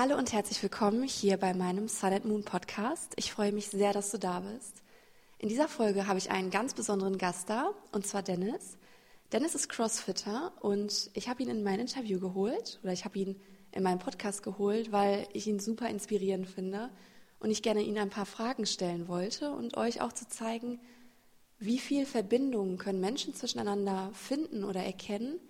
Hallo und herzlich willkommen hier bei meinem Sun and Moon Podcast. Ich freue mich sehr, dass du da bist. In dieser Folge habe ich einen ganz besonderen Gast da, und zwar Dennis. Dennis ist Crossfitter und ich habe ihn in mein Interview geholt oder ich habe ihn in meinen Podcast geholt, weil ich ihn super inspirierend finde und ich gerne Ihnen ein paar Fragen stellen wollte und euch auch zu zeigen, wie viel Verbindungen können Menschen zwischeneinander finden oder erkennen,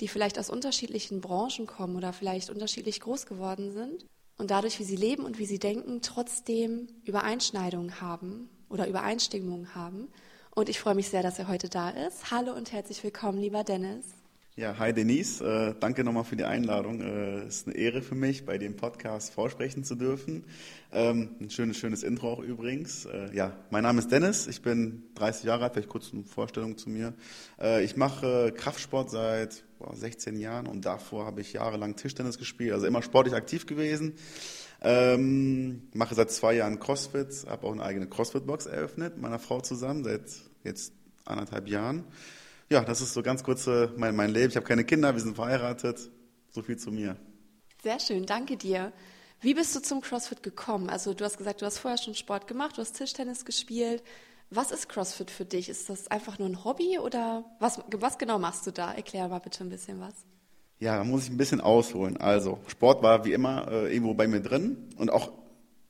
die vielleicht aus unterschiedlichen Branchen kommen oder vielleicht unterschiedlich groß geworden sind und dadurch, wie sie leben und wie sie denken, trotzdem Übereinschneidungen haben oder Übereinstimmungen haben. Und ich freue mich sehr, dass er heute da ist. Hallo und herzlich willkommen, lieber Dennis. Ja, hi Denise, äh, danke nochmal für die Einladung. Es äh, ist eine Ehre für mich, bei dem Podcast vorsprechen zu dürfen. Ähm, ein schönes, schönes Intro auch übrigens. Äh, ja, mein Name ist Dennis, ich bin 30 Jahre alt, vielleicht kurz eine Vorstellung zu mir. Äh, ich mache Kraftsport seit boah, 16 Jahren und davor habe ich jahrelang Tischtennis gespielt, also immer sportlich aktiv gewesen. Ähm, mache seit zwei Jahren CrossFit, habe auch eine eigene CrossFit-Box eröffnet, meiner Frau zusammen, seit jetzt anderthalb Jahren ja, das ist so ganz kurz äh, mein, mein Leben. Ich habe keine Kinder, wir sind verheiratet. So viel zu mir. Sehr schön, danke dir. Wie bist du zum CrossFit gekommen? Also du hast gesagt, du hast vorher schon Sport gemacht, du hast Tischtennis gespielt. Was ist CrossFit für dich? Ist das einfach nur ein Hobby oder was, was genau machst du da? Erklär mal bitte ein bisschen was. Ja, da muss ich ein bisschen ausholen. Also Sport war wie immer äh, irgendwo bei mir drin und auch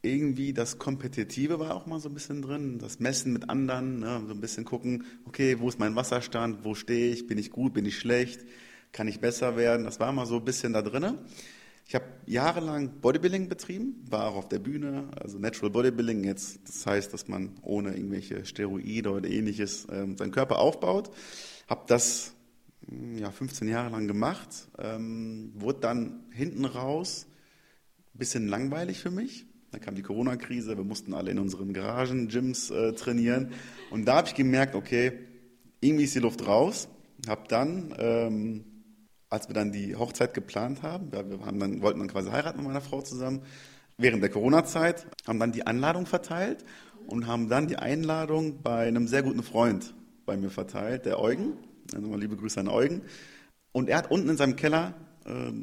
irgendwie das Kompetitive war auch mal so ein bisschen drin, das Messen mit anderen, ne, so ein bisschen gucken, okay, wo ist mein Wasserstand, wo stehe ich, bin ich gut, bin ich schlecht, kann ich besser werden, das war mal so ein bisschen da drin. Ich habe jahrelang Bodybuilding betrieben, war auch auf der Bühne, also Natural Bodybuilding jetzt, das heißt, dass man ohne irgendwelche Steroide oder ähnliches ähm, seinen Körper aufbaut. Habe das hm, ja, 15 Jahre lang gemacht, ähm, wurde dann hinten raus ein bisschen langweilig für mich, dann kam die Corona-Krise, wir mussten alle in unseren Garagen, Gyms äh, trainieren. Und da habe ich gemerkt, okay, irgendwie ist die Luft raus. Hab dann, ähm, als wir dann die Hochzeit geplant haben, ja, wir haben dann, wollten dann quasi heiraten mit meiner Frau zusammen, während der Corona-Zeit, haben dann die Anladung verteilt und haben dann die Einladung bei einem sehr guten Freund bei mir verteilt, der Eugen. Also mal liebe Grüße an Eugen. Und er hat unten in seinem Keller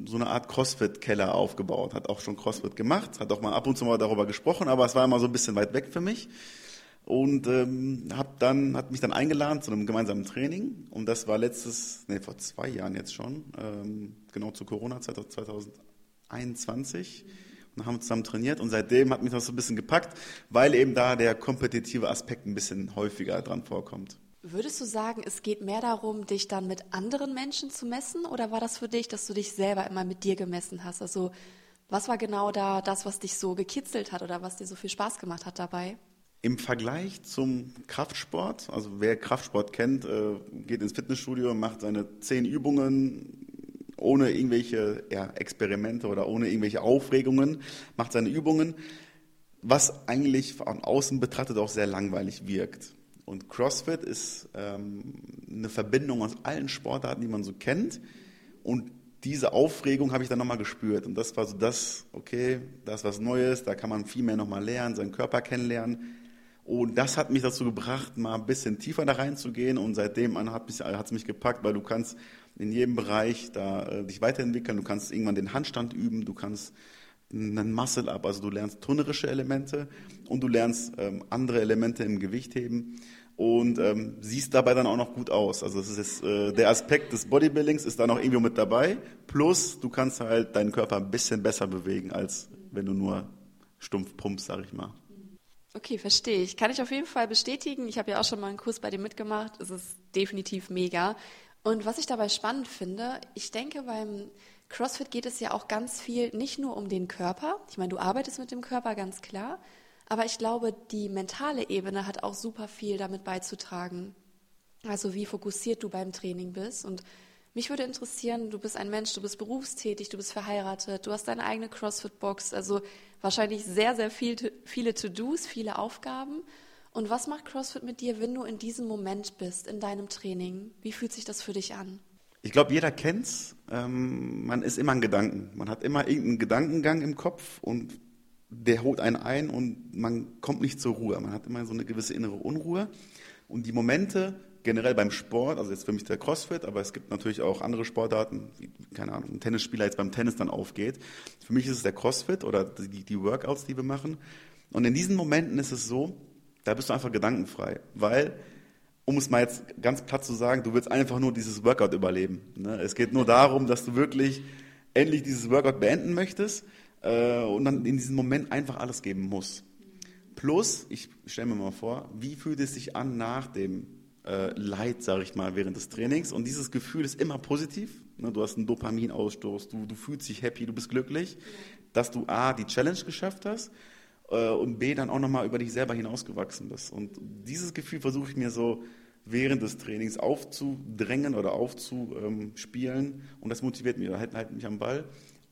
so eine Art Crossfit-Keller aufgebaut, hat auch schon Crossfit gemacht, hat auch mal ab und zu mal darüber gesprochen, aber es war immer so ein bisschen weit weg für mich. Und ähm, hab dann, hat mich dann eingeladen zu einem gemeinsamen Training. Und das war letztes, nee, vor zwei Jahren jetzt schon, ähm, genau zur Corona-Zeit 2021. Und haben zusammen trainiert. Und seitdem hat mich das so ein bisschen gepackt, weil eben da der kompetitive Aspekt ein bisschen häufiger dran vorkommt. Würdest du sagen, es geht mehr darum, dich dann mit anderen Menschen zu messen oder war das für dich, dass du dich selber immer mit dir gemessen hast? Also was war genau da das, was dich so gekitzelt hat oder was dir so viel Spaß gemacht hat dabei? Im Vergleich zum Kraftsport, also wer Kraftsport kennt, äh, geht ins Fitnessstudio, macht seine zehn Übungen ohne irgendwelche ja, Experimente oder ohne irgendwelche Aufregungen, macht seine Übungen, was eigentlich von außen betrachtet auch sehr langweilig wirkt. Und CrossFit ist ähm, eine Verbindung aus allen Sportarten, die man so kennt. Und diese Aufregung habe ich dann nochmal gespürt. Und das war so das, okay, das ist was Neues, da kann man viel mehr nochmal lernen, seinen Körper kennenlernen. Und das hat mich dazu gebracht, mal ein bisschen tiefer da reinzugehen. Und seitdem hat es mich gepackt, weil du kannst in jedem Bereich da äh, dich weiterentwickeln. Du kannst irgendwann den Handstand üben, du kannst einen Muscle-Up, also du lernst turnerische Elemente und du lernst ähm, andere Elemente im Gewichtheben und ähm, siehst dabei dann auch noch gut aus. Also das ist äh, der Aspekt des Bodybuildings ist da noch irgendwo mit dabei. Plus du kannst halt deinen Körper ein bisschen besser bewegen, als wenn du nur stumpf pumpst, sag ich mal. Okay, verstehe ich. Kann ich auf jeden Fall bestätigen. Ich habe ja auch schon mal einen Kurs bei dir mitgemacht. Es ist definitiv mega. Und was ich dabei spannend finde, ich denke, beim CrossFit geht es ja auch ganz viel nicht nur um den Körper. Ich meine, du arbeitest mit dem Körper ganz klar, aber ich glaube, die mentale Ebene hat auch super viel damit beizutragen. Also wie fokussiert du beim Training bist. Und mich würde interessieren, du bist ein Mensch, du bist berufstätig, du bist verheiratet, du hast deine eigene CrossFit-Box, also wahrscheinlich sehr, sehr viel, viele To-Dos, viele Aufgaben. Und was macht CrossFit mit dir, wenn du in diesem Moment bist, in deinem Training? Wie fühlt sich das für dich an? Ich glaube, jeder kennt's. Ähm, man ist immer ein Gedanken. Man hat immer irgendeinen Gedankengang im Kopf und der holt einen ein und man kommt nicht zur Ruhe. Man hat immer so eine gewisse innere Unruhe. Und die Momente, generell beim Sport, also jetzt für mich der CrossFit, aber es gibt natürlich auch andere Sportarten, wie, keine Ahnung, ein Tennisspieler jetzt beim Tennis dann aufgeht. Für mich ist es der CrossFit oder die, die Workouts, die wir machen. Und in diesen Momenten ist es so, da bist du einfach gedankenfrei, weil um es mal jetzt ganz platt zu sagen, du willst einfach nur dieses Workout überleben. Ne? Es geht nur darum, dass du wirklich endlich dieses Workout beenden möchtest äh, und dann in diesem Moment einfach alles geben musst. Plus, ich stelle mir mal vor, wie fühlt es sich an nach dem äh, Leid, sage ich mal, während des Trainings? Und dieses Gefühl ist immer positiv. Ne? Du hast einen Dopaminausstoß, du, du fühlst dich happy, du bist glücklich, dass du A, die Challenge geschafft hast äh, und B, dann auch nochmal über dich selber hinausgewachsen bist. Und dieses Gefühl versuche ich mir so während des Trainings aufzudrängen oder aufzuspielen und das motiviert mich, halt, halt mich am Ball.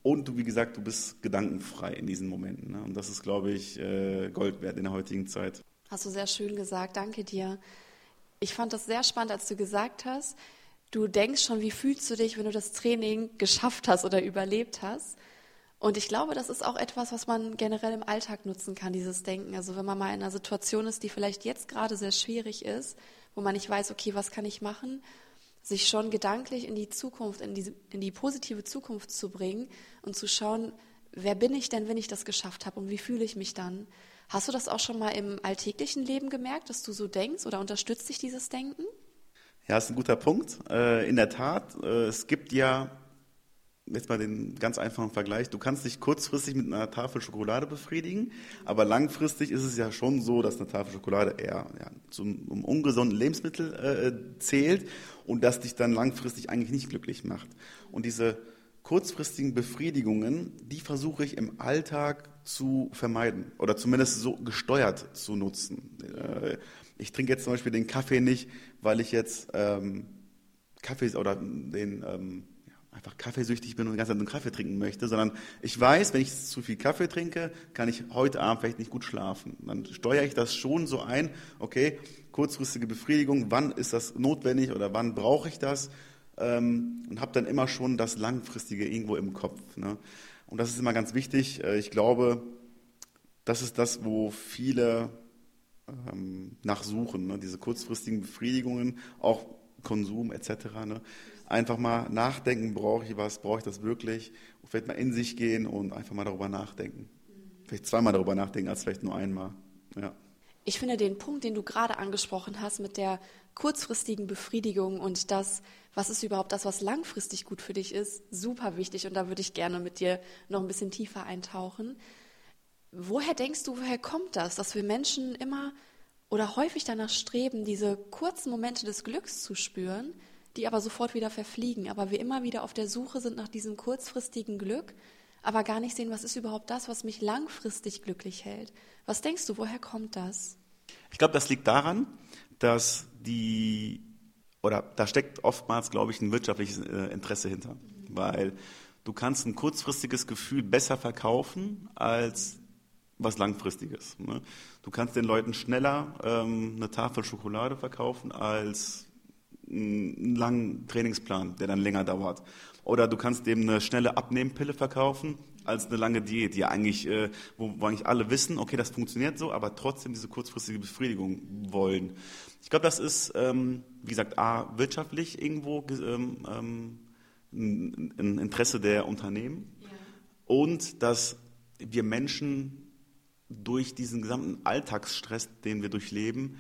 Und du, wie gesagt, du bist gedankenfrei in diesen Momenten. Ne? Und das ist, glaube ich, äh, Gold wert in der heutigen Zeit. Hast du sehr schön gesagt, danke dir. Ich fand das sehr spannend, als du gesagt hast, du denkst schon, wie fühlst du dich, wenn du das Training geschafft hast oder überlebt hast. Und ich glaube, das ist auch etwas, was man generell im Alltag nutzen kann, dieses Denken. Also wenn man mal in einer Situation ist, die vielleicht jetzt gerade sehr schwierig ist, wo man nicht weiß, okay, was kann ich machen, sich schon gedanklich in die Zukunft, in die, in die positive Zukunft zu bringen und zu schauen, wer bin ich denn, wenn ich das geschafft habe und wie fühle ich mich dann? Hast du das auch schon mal im alltäglichen Leben gemerkt, dass du so denkst oder unterstützt dich dieses Denken? Ja, ist ein guter Punkt. Äh, in der Tat, äh, es gibt ja jetzt mal den ganz einfachen Vergleich, du kannst dich kurzfristig mit einer Tafel Schokolade befriedigen, aber langfristig ist es ja schon so, dass eine Tafel Schokolade eher ja, zum um ungesunden Lebensmittel äh, zählt und das dich dann langfristig eigentlich nicht glücklich macht. Und diese kurzfristigen Befriedigungen, die versuche ich im Alltag zu vermeiden oder zumindest so gesteuert zu nutzen. Äh, ich trinke jetzt zum Beispiel den Kaffee nicht, weil ich jetzt ähm, Kaffee oder den ähm, einfach kaffeesüchtig bin und den ganzen Tag Kaffee trinken möchte, sondern ich weiß, wenn ich zu viel Kaffee trinke, kann ich heute Abend vielleicht nicht gut schlafen. Dann steuere ich das schon so ein, okay, kurzfristige Befriedigung, wann ist das notwendig oder wann brauche ich das? Ähm, und habe dann immer schon das Langfristige irgendwo im Kopf. Ne? Und das ist immer ganz wichtig. Äh, ich glaube, das ist das, wo viele ähm, nachsuchen, ne? diese kurzfristigen Befriedigungen, auch Konsum etc. Ne? Einfach mal nachdenken, brauche ich was, brauche ich das wirklich? Vielleicht mal in sich gehen und einfach mal darüber nachdenken. Vielleicht zweimal darüber nachdenken, als vielleicht nur einmal. Ja. Ich finde den Punkt, den du gerade angesprochen hast mit der kurzfristigen Befriedigung und das, was ist überhaupt das, was langfristig gut für dich ist, super wichtig. Und da würde ich gerne mit dir noch ein bisschen tiefer eintauchen. Woher denkst du, woher kommt das, dass wir Menschen immer oder häufig danach streben, diese kurzen Momente des Glücks zu spüren, die aber sofort wieder verfliegen, aber wir immer wieder auf der Suche sind nach diesem kurzfristigen Glück, aber gar nicht sehen, was ist überhaupt das, was mich langfristig glücklich hält. Was denkst du, woher kommt das? Ich glaube, das liegt daran, dass die, oder da steckt oftmals, glaube ich, ein wirtschaftliches äh, Interesse hinter, weil du kannst ein kurzfristiges Gefühl besser verkaufen als was Langfristiges. Ne? Du kannst den Leuten schneller ähm, eine Tafel Schokolade verkaufen als einen langen Trainingsplan, der dann länger dauert. Oder du kannst dem eine schnelle Abnehmpille verkaufen als eine lange Diät, die eigentlich, äh, wo, wo eigentlich alle wissen, okay, das funktioniert so, aber trotzdem diese kurzfristige Befriedigung wollen. Ich glaube, das ist, ähm, wie gesagt, a wirtschaftlich irgendwo ähm, ähm, ein Interesse der Unternehmen ja. und dass wir Menschen durch diesen gesamten Alltagsstress, den wir durchleben,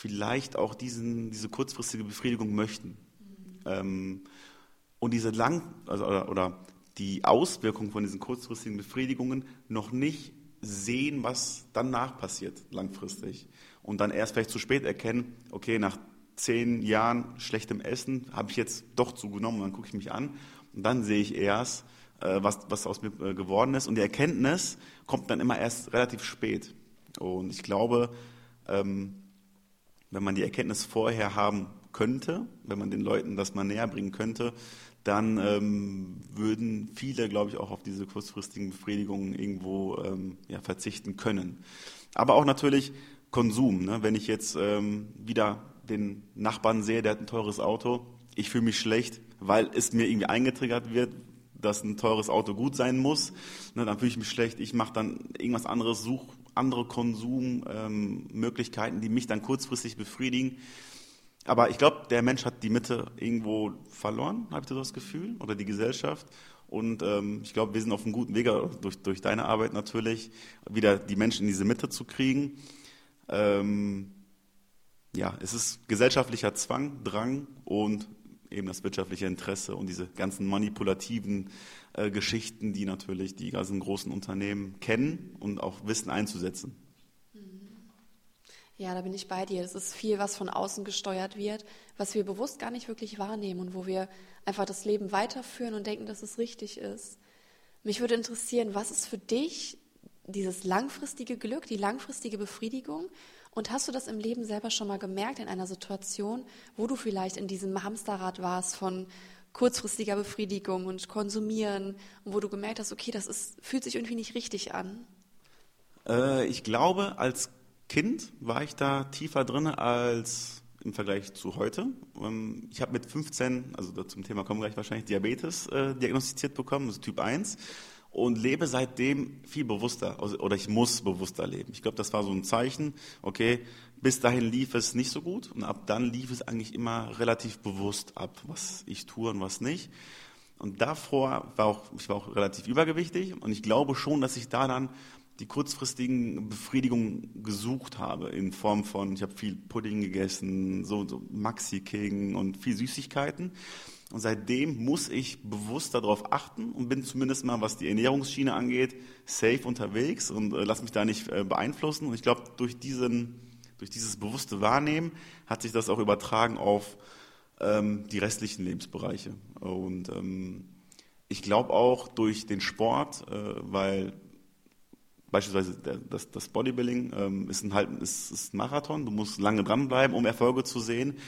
vielleicht auch diesen, diese kurzfristige Befriedigung möchten. Mhm. Ähm, und diese lang also, oder, oder die Auswirkungen von diesen kurzfristigen Befriedigungen noch nicht sehen, was danach passiert langfristig. Und dann erst vielleicht zu spät erkennen, okay, nach zehn Jahren schlechtem Essen habe ich jetzt doch zugenommen. Dann gucke ich mich an und dann sehe ich erst, äh, was, was aus mir äh, geworden ist. Und die Erkenntnis kommt dann immer erst relativ spät. Und ich glaube, ähm, wenn man die Erkenntnis vorher haben könnte, wenn man den Leuten das mal näher bringen könnte, dann ähm, würden viele, glaube ich, auch auf diese kurzfristigen Befriedigungen irgendwo ähm, ja, verzichten können. Aber auch natürlich Konsum. Ne? Wenn ich jetzt ähm, wieder den Nachbarn sehe, der hat ein teures Auto, ich fühle mich schlecht, weil es mir irgendwie eingetriggert wird, dass ein teures Auto gut sein muss. Ne? Dann fühle ich mich schlecht, ich mache dann irgendwas anderes, suche andere Konsummöglichkeiten, ähm, die mich dann kurzfristig befriedigen. Aber ich glaube, der Mensch hat die Mitte irgendwo verloren, habe ich so das Gefühl, oder die Gesellschaft. Und ähm, ich glaube, wir sind auf einem guten Weg, durch, durch deine Arbeit natürlich, wieder die Menschen in diese Mitte zu kriegen. Ähm, ja, es ist gesellschaftlicher Zwang, Drang und eben das wirtschaftliche Interesse und diese ganzen manipulativen äh, Geschichten, die natürlich die ganzen großen Unternehmen kennen und auch wissen einzusetzen. Ja, da bin ich bei dir. Es ist viel, was von außen gesteuert wird, was wir bewusst gar nicht wirklich wahrnehmen und wo wir einfach das Leben weiterführen und denken, dass es richtig ist. Mich würde interessieren, was ist für dich dieses langfristige Glück, die langfristige Befriedigung? Und hast du das im Leben selber schon mal gemerkt in einer Situation, wo du vielleicht in diesem Hamsterrad warst von kurzfristiger Befriedigung und Konsumieren wo du gemerkt hast, okay, das ist, fühlt sich irgendwie nicht richtig an? Äh, ich glaube, als Kind war ich da tiefer drin als im Vergleich zu heute. Ähm, ich habe mit 15, also zum Thema kommen gleich wahrscheinlich, Diabetes äh, diagnostiziert bekommen, also Typ 1 und lebe seitdem viel bewusster also, oder ich muss bewusster leben. Ich glaube, das war so ein Zeichen, okay, bis dahin lief es nicht so gut und ab dann lief es eigentlich immer relativ bewusst ab, was ich tue und was nicht. Und davor war auch, ich war auch relativ übergewichtig und ich glaube schon, dass ich da dann die kurzfristigen Befriedigungen gesucht habe in Form von, ich habe viel Pudding gegessen, so, so Maxi King und viel Süßigkeiten. Und seitdem muss ich bewusst darauf achten und bin zumindest mal, was die Ernährungsschiene angeht, safe unterwegs und äh, lass mich da nicht äh, beeinflussen. Und ich glaube, durch diesen, durch dieses bewusste Wahrnehmen hat sich das auch übertragen auf ähm, die restlichen Lebensbereiche. Und ähm, ich glaube auch durch den Sport, äh, weil Beispielsweise das, das Bodybuilding ähm, ist, ein, halt, ist, ist ein Marathon, du musst lange dranbleiben, um Erfolge zu sehen.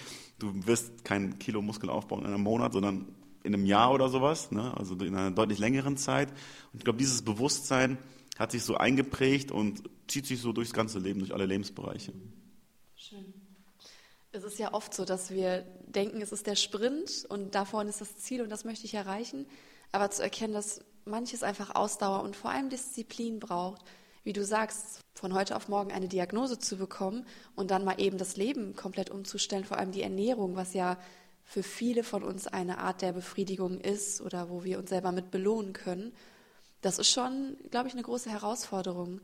Du wirst kein Kilo Muskel aufbauen in einem Monat, sondern in einem Jahr oder sowas, ne? also in einer deutlich längeren Zeit. Und ich glaube, dieses Bewusstsein hat sich so eingeprägt und zieht sich so durchs ganze Leben, durch alle Lebensbereiche. Schön. Es ist ja oft so, dass wir denken, es ist der Sprint und da vorne ist das Ziel und das möchte ich erreichen. Aber zu erkennen, dass manches einfach Ausdauer und vor allem Disziplin braucht, wie du sagst, von heute auf morgen eine Diagnose zu bekommen und dann mal eben das Leben komplett umzustellen, vor allem die Ernährung, was ja für viele von uns eine Art der Befriedigung ist oder wo wir uns selber mit belohnen können. Das ist schon, glaube ich, eine große Herausforderung.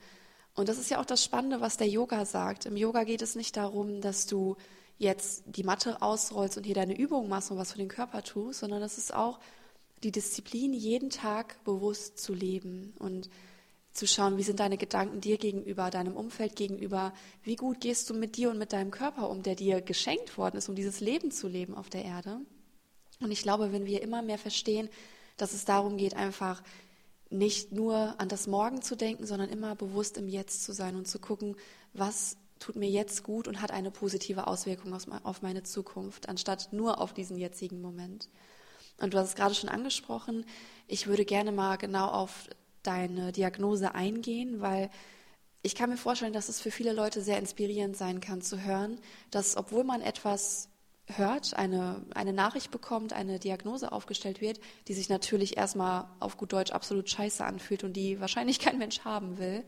Und das ist ja auch das Spannende, was der Yoga sagt. Im Yoga geht es nicht darum, dass du jetzt die Matte ausrollst und hier deine Übungen machst und was für den Körper tust, sondern das ist auch die Disziplin, jeden Tag bewusst zu leben und zu schauen, wie sind deine Gedanken dir gegenüber, deinem Umfeld gegenüber, wie gut gehst du mit dir und mit deinem Körper um, der dir geschenkt worden ist, um dieses Leben zu leben auf der Erde. Und ich glaube, wenn wir immer mehr verstehen, dass es darum geht, einfach nicht nur an das Morgen zu denken, sondern immer bewusst im Jetzt zu sein und zu gucken, was tut mir jetzt gut und hat eine positive Auswirkung auf meine Zukunft, anstatt nur auf diesen jetzigen Moment. Und du hast es gerade schon angesprochen. Ich würde gerne mal genau auf deine Diagnose eingehen, weil ich kann mir vorstellen, dass es für viele Leute sehr inspirierend sein kann zu hören, dass obwohl man etwas hört, eine, eine Nachricht bekommt, eine Diagnose aufgestellt wird, die sich natürlich erstmal auf gut Deutsch absolut scheiße anfühlt und die wahrscheinlich kein Mensch haben will.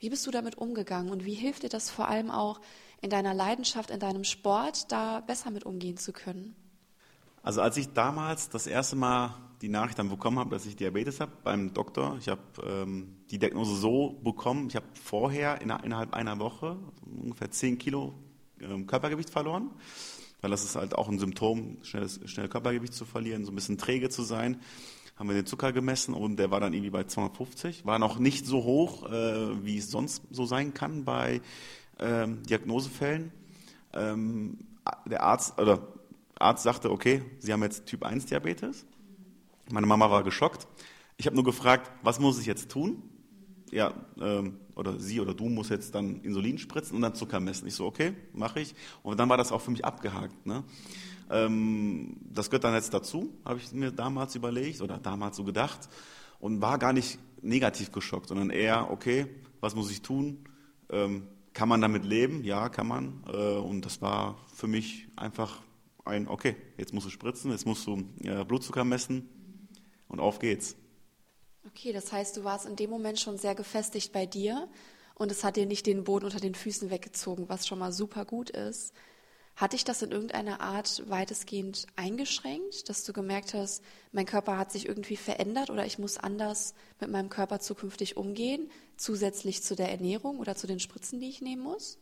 Wie bist du damit umgegangen und wie hilft dir das vor allem auch in deiner Leidenschaft, in deinem Sport, da besser mit umgehen zu können? Also als ich damals das erste Mal die Nachricht dann bekommen habe, dass ich Diabetes habe beim Doktor, ich habe ähm, die Diagnose so bekommen, ich habe vorher in, innerhalb einer Woche ungefähr 10 Kilo ähm, Körpergewicht verloren, weil das ist halt auch ein Symptom, schnelles, schnell Körpergewicht zu verlieren, so ein bisschen träge zu sein. Haben wir den Zucker gemessen und der war dann irgendwie bei 250, war noch nicht so hoch, äh, wie es sonst so sein kann bei ähm, Diagnosefällen. Ähm, der Arzt oder Arzt sagte, okay, Sie haben jetzt Typ 1 Diabetes. Meine Mama war geschockt. Ich habe nur gefragt, was muss ich jetzt tun? Ja, ähm, oder sie oder du musst jetzt dann Insulin spritzen und dann Zucker messen. Ich so, okay, mache ich. Und dann war das auch für mich abgehakt. Ne? Ähm, das gehört dann jetzt dazu, habe ich mir damals überlegt oder damals so gedacht und war gar nicht negativ geschockt, sondern eher, okay, was muss ich tun? Ähm, kann man damit leben? Ja, kann man. Äh, und das war für mich einfach ein, okay, jetzt musst du spritzen, jetzt musst du äh, Blutzucker messen und auf geht's. Okay, das heißt, du warst in dem Moment schon sehr gefestigt bei dir und es hat dir nicht den Boden unter den Füßen weggezogen, was schon mal super gut ist. Hat dich das in irgendeiner Art weitestgehend eingeschränkt, dass du gemerkt hast, mein Körper hat sich irgendwie verändert oder ich muss anders mit meinem Körper zukünftig umgehen, zusätzlich zu der Ernährung oder zu den Spritzen, die ich nehmen muss?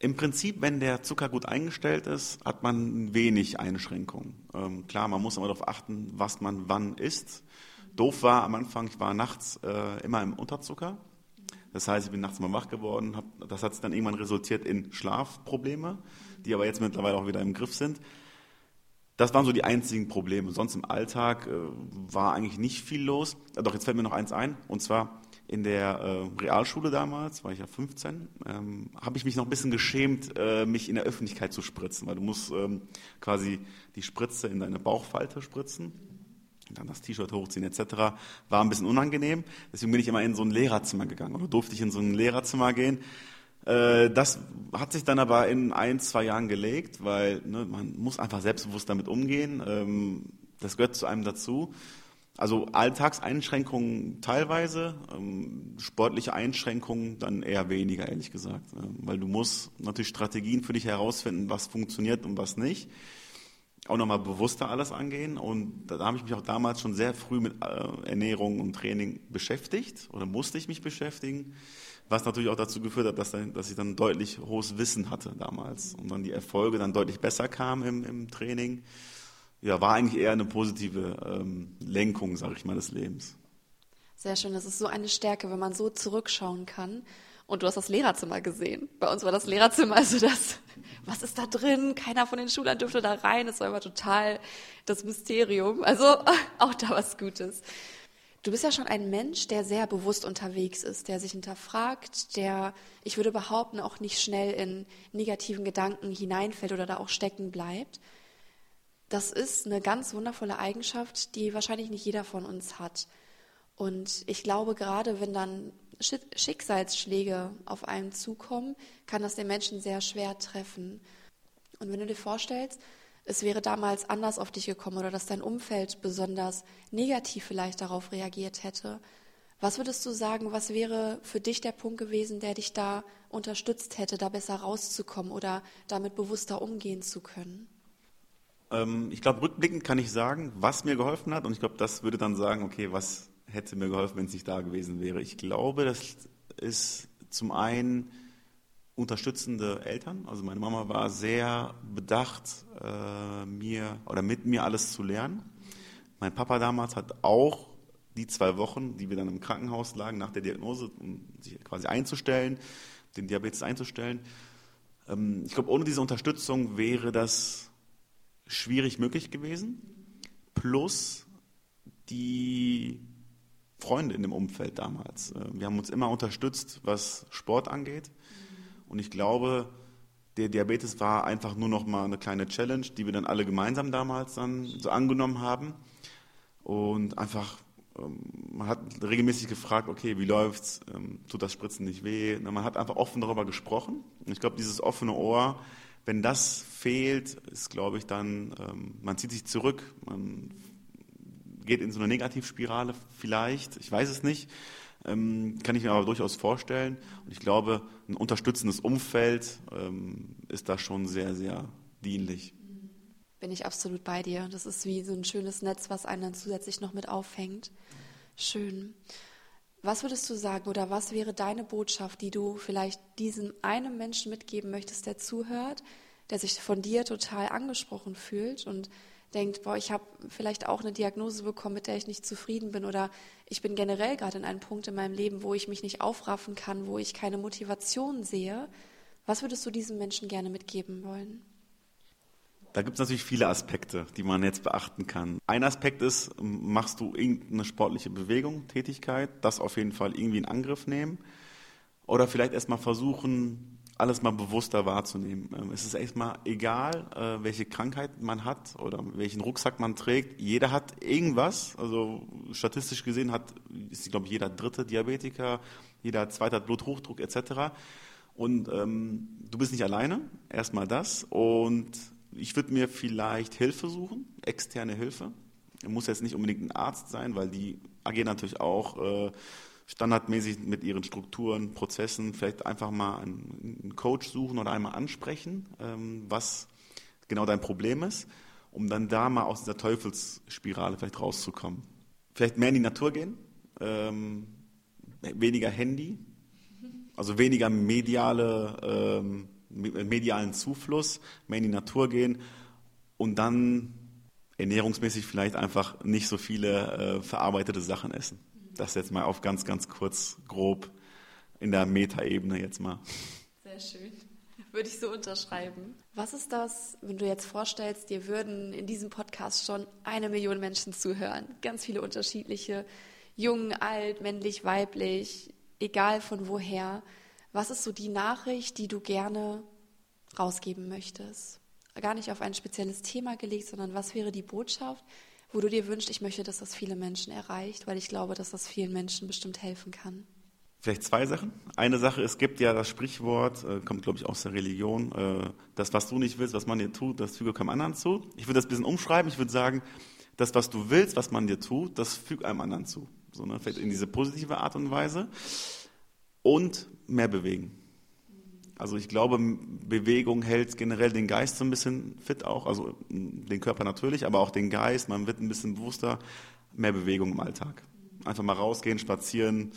Im Prinzip, wenn der Zucker gut eingestellt ist, hat man wenig Einschränkungen. Ähm, klar, man muss immer darauf achten, was man wann isst. Doof war am Anfang, ich war nachts äh, immer im Unterzucker. Das heißt, ich bin nachts mal wach geworden. Hab, das hat dann irgendwann resultiert in Schlafprobleme die aber jetzt mittlerweile auch wieder im Griff sind. Das waren so die einzigen Probleme. Sonst im Alltag äh, war eigentlich nicht viel los. Doch, jetzt fällt mir noch eins ein. Und zwar in der äh, Realschule damals, war ich ja 15, ähm, habe ich mich noch ein bisschen geschämt, äh, mich in der Öffentlichkeit zu spritzen, weil du musst ähm, quasi die Spritze in deine Bauchfalte spritzen, dann das T-Shirt hochziehen etc. War ein bisschen unangenehm. Deswegen bin ich immer in so ein Lehrerzimmer gegangen oder durfte ich in so ein Lehrerzimmer gehen äh, das hat sich dann aber in ein, zwei Jahren gelegt, weil ne, man muss einfach selbstbewusst damit umgehen. Ähm, das gehört zu einem dazu. Also Alltagseinschränkungen teilweise, ähm, sportliche Einschränkungen dann eher weniger, ehrlich gesagt. Ähm, weil du musst natürlich Strategien für dich herausfinden, was funktioniert und was nicht. Auch nochmal bewusster alles angehen. Und da habe ich mich auch damals schon sehr früh mit äh, Ernährung und Training beschäftigt oder musste ich mich beschäftigen. Was natürlich auch dazu geführt hat, dass, dass ich dann deutlich hohes Wissen hatte damals und dann die Erfolge dann deutlich besser kamen im, im Training. Ja, war eigentlich eher eine positive ähm, Lenkung, sage ich mal, des Lebens. Sehr schön, das ist so eine Stärke, wenn man so zurückschauen kann. Und du hast das Lehrerzimmer gesehen. Bei uns war das Lehrerzimmer also das, was ist da drin? Keiner von den Schülern dürfte da rein. Das war immer total das Mysterium. Also auch da was Gutes. Du bist ja schon ein Mensch, der sehr bewusst unterwegs ist, der sich hinterfragt, der, ich würde behaupten, auch nicht schnell in negativen Gedanken hineinfällt oder da auch stecken bleibt. Das ist eine ganz wundervolle Eigenschaft, die wahrscheinlich nicht jeder von uns hat. Und ich glaube, gerade wenn dann Schicksalsschläge auf einen zukommen, kann das den Menschen sehr schwer treffen. Und wenn du dir vorstellst, es wäre damals anders auf dich gekommen oder dass dein Umfeld besonders negativ vielleicht darauf reagiert hätte. Was würdest du sagen, was wäre für dich der Punkt gewesen, der dich da unterstützt hätte, da besser rauszukommen oder damit bewusster umgehen zu können? Ähm, ich glaube, rückblickend kann ich sagen, was mir geholfen hat und ich glaube, das würde dann sagen, okay, was hätte mir geholfen, wenn es nicht da gewesen wäre. Ich glaube, das ist zum einen unterstützende Eltern. Also meine Mama war sehr bedacht, äh, mir oder mit mir alles zu lernen. Mein Papa damals hat auch die zwei Wochen, die wir dann im Krankenhaus lagen, nach der Diagnose, um sich quasi einzustellen, den Diabetes einzustellen. Ähm, ich glaube, ohne diese Unterstützung wäre das schwierig möglich gewesen. Plus die Freunde in dem Umfeld damals. Äh, wir haben uns immer unterstützt, was Sport angeht. Und ich glaube, der Diabetes war einfach nur noch mal eine kleine Challenge, die wir dann alle gemeinsam damals dann so angenommen haben. Und einfach, ähm, man hat regelmäßig gefragt, okay, wie läuft's? Ähm, tut das Spritzen nicht weh? Man hat einfach offen darüber gesprochen. Und ich glaube, dieses offene Ohr, wenn das fehlt, ist, glaube ich, dann, ähm, man zieht sich zurück, man geht in so eine Negativspirale vielleicht, ich weiß es nicht. Ähm, kann ich mir aber durchaus vorstellen. Und ich glaube, ein unterstützendes Umfeld ähm, ist da schon sehr, sehr dienlich. Bin ich absolut bei dir. Das ist wie so ein schönes Netz, was einen dann zusätzlich noch mit aufhängt. Schön. Was würdest du sagen oder was wäre deine Botschaft, die du vielleicht diesem einen Menschen mitgeben möchtest, der zuhört, der sich von dir total angesprochen fühlt und denkt, boah, ich habe vielleicht auch eine Diagnose bekommen, mit der ich nicht zufrieden bin oder ich bin generell gerade in einem Punkt in meinem Leben, wo ich mich nicht aufraffen kann, wo ich keine Motivation sehe. Was würdest du diesem Menschen gerne mitgeben wollen? Da gibt es natürlich viele Aspekte, die man jetzt beachten kann. Ein Aspekt ist, machst du irgendeine sportliche Bewegung, Tätigkeit, das auf jeden Fall irgendwie in Angriff nehmen. Oder vielleicht erstmal versuchen, alles mal bewusster wahrzunehmen. Ähm, es ist erstmal egal, äh, welche Krankheit man hat oder welchen Rucksack man trägt. Jeder hat irgendwas. Also statistisch gesehen hat, ist, glaube ich, jeder dritte Diabetiker, jeder zweite hat Bluthochdruck etc. Und ähm, du bist nicht alleine, erstmal das. Und ich würde mir vielleicht Hilfe suchen, externe Hilfe. Muss jetzt nicht unbedingt ein Arzt sein, weil die agieren natürlich auch äh, standardmäßig mit ihren Strukturen, Prozessen vielleicht einfach mal einen Coach suchen oder einmal ansprechen, ähm, was genau dein Problem ist, um dann da mal aus dieser Teufelsspirale vielleicht rauszukommen. Vielleicht mehr in die Natur gehen, ähm, weniger Handy, also weniger mediale, ähm, medialen Zufluss, mehr in die Natur gehen und dann ernährungsmäßig vielleicht einfach nicht so viele äh, verarbeitete Sachen essen. Das jetzt mal auf ganz, ganz kurz, grob in der Metaebene jetzt mal. Sehr schön. Würde ich so unterschreiben. Was ist das, wenn du jetzt vorstellst, dir würden in diesem Podcast schon eine Million Menschen zuhören? Ganz viele unterschiedliche, jung, alt, männlich, weiblich, egal von woher. Was ist so die Nachricht, die du gerne rausgeben möchtest? Gar nicht auf ein spezielles Thema gelegt, sondern was wäre die Botschaft, wo du dir wünschst, ich möchte, dass das viele Menschen erreicht, weil ich glaube, dass das vielen Menschen bestimmt helfen kann? Vielleicht zwei Sachen. Eine Sache, es gibt ja das Sprichwort, äh, kommt glaube ich aus der Religion, äh, das, was du nicht willst, was man dir tut, das füge keinem anderen zu. Ich würde das ein bisschen umschreiben. Ich würde sagen, das, was du willst, was man dir tut, das füge einem anderen zu. So, ne? Vielleicht in diese positive Art und Weise. Und mehr bewegen. Also ich glaube, Bewegung hält generell den Geist so ein bisschen fit auch, also den Körper natürlich, aber auch den Geist. Man wird ein bisschen bewusster, mehr Bewegung im Alltag. Einfach mal rausgehen, spazieren.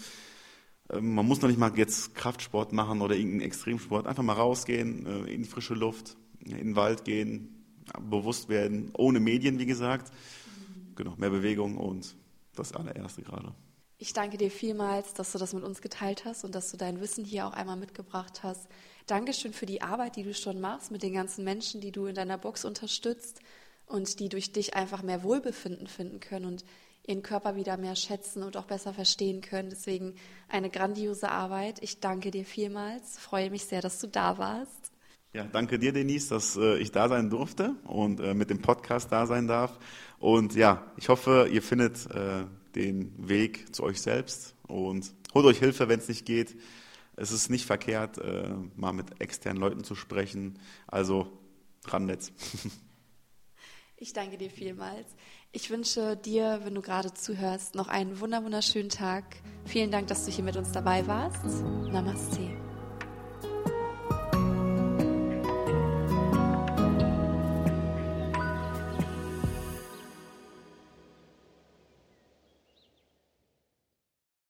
Ähm, man muss noch nicht mal jetzt Kraftsport machen oder irgendeinen Extremsport. Einfach mal rausgehen, äh, in die frische Luft, in den Wald gehen, bewusst werden, ohne Medien, wie gesagt. Genau, mehr Bewegung und das allererste gerade. Ich danke dir vielmals, dass du das mit uns geteilt hast und dass du dein Wissen hier auch einmal mitgebracht hast. Dankeschön für die Arbeit, die du schon machst mit den ganzen Menschen, die du in deiner Box unterstützt und die durch dich einfach mehr Wohlbefinden finden können und ihren Körper wieder mehr schätzen und auch besser verstehen können. Deswegen eine grandiose Arbeit. Ich danke dir vielmals. Freue mich sehr, dass du da warst. Ja, danke dir, Denise, dass äh, ich da sein durfte und äh, mit dem Podcast da sein darf. Und ja, ich hoffe, ihr findet äh, den Weg zu euch selbst und holt euch Hilfe, wenn es nicht geht es ist nicht verkehrt, äh, mal mit externen Leuten zu sprechen. Also Randnetz. Ich danke dir vielmals. Ich wünsche dir, wenn du gerade zuhörst, noch einen wunderschönen Tag. Vielen Dank, dass du hier mit uns dabei warst. Namaste.